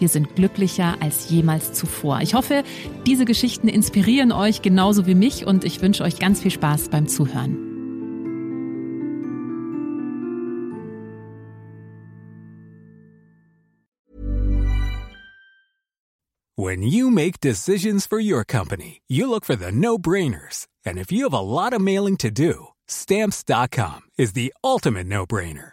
wir sind glücklicher als jemals zuvor. Ich hoffe, diese Geschichten inspirieren euch genauso wie mich und ich wünsche euch ganz viel Spaß beim Zuhören. When you make decisions for your company, you look for the no-brainers. And if you have a lot of mailing to do, stamps.com is the ultimate no-brainer.